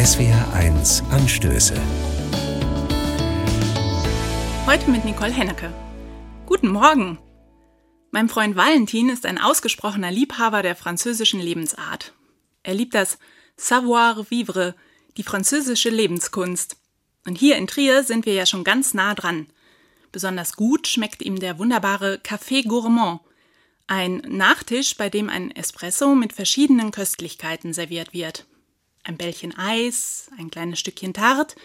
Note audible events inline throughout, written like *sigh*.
SWR1 Anstöße. Heute mit Nicole Hennecke. Guten Morgen! Mein Freund Valentin ist ein ausgesprochener Liebhaber der französischen Lebensart. Er liebt das Savoir-vivre, die französische Lebenskunst. Und hier in Trier sind wir ja schon ganz nah dran. Besonders gut schmeckt ihm der wunderbare Café Gourmand, ein Nachtisch, bei dem ein Espresso mit verschiedenen Köstlichkeiten serviert wird. Ein Bällchen Eis, ein kleines Stückchen Tart,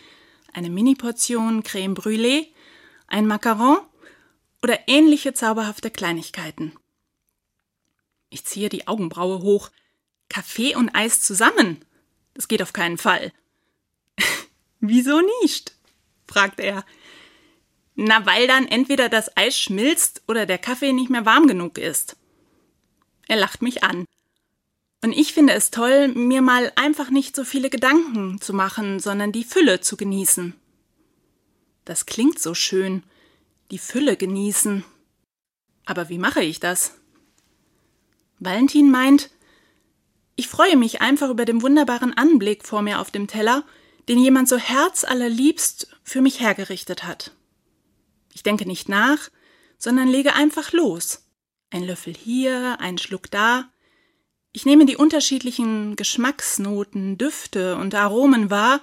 eine Mini-Portion Creme Brûlée, ein Macaron oder ähnliche zauberhafte Kleinigkeiten. Ich ziehe die Augenbraue hoch. Kaffee und Eis zusammen? Das geht auf keinen Fall. *laughs* Wieso nicht? fragt er. Na, weil dann entweder das Eis schmilzt oder der Kaffee nicht mehr warm genug ist. Er lacht mich an. Und ich finde es toll, mir mal einfach nicht so viele Gedanken zu machen, sondern die Fülle zu genießen. Das klingt so schön, die Fülle genießen. Aber wie mache ich das? Valentin meint, ich freue mich einfach über den wunderbaren Anblick vor mir auf dem Teller, den jemand so herzallerliebst für mich hergerichtet hat. Ich denke nicht nach, sondern lege einfach los. Ein Löffel hier, ein Schluck da. Ich nehme die unterschiedlichen Geschmacksnoten, Düfte und Aromen wahr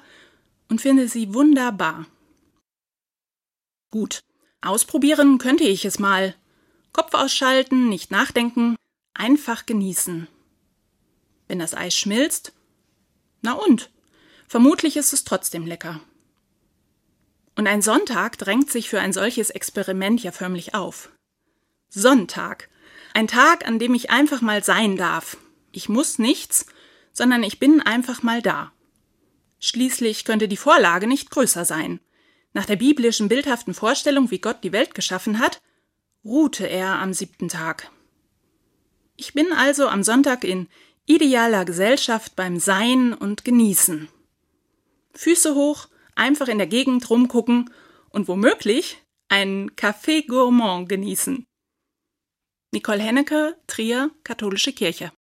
und finde sie wunderbar. Gut, ausprobieren könnte ich es mal. Kopf ausschalten, nicht nachdenken, einfach genießen. Wenn das Eis schmilzt, na und? Vermutlich ist es trotzdem lecker. Und ein Sonntag drängt sich für ein solches Experiment ja förmlich auf. Sonntag. Ein Tag, an dem ich einfach mal sein darf. Ich muss nichts, sondern ich bin einfach mal da. Schließlich könnte die Vorlage nicht größer sein. Nach der biblischen bildhaften Vorstellung, wie Gott die Welt geschaffen hat, ruhte er am siebten Tag. Ich bin also am Sonntag in idealer Gesellschaft beim Sein und Genießen. Füße hoch, einfach in der Gegend rumgucken und womöglich einen Café Gourmand genießen. Nicole Hennecke, Trier, Katholische Kirche.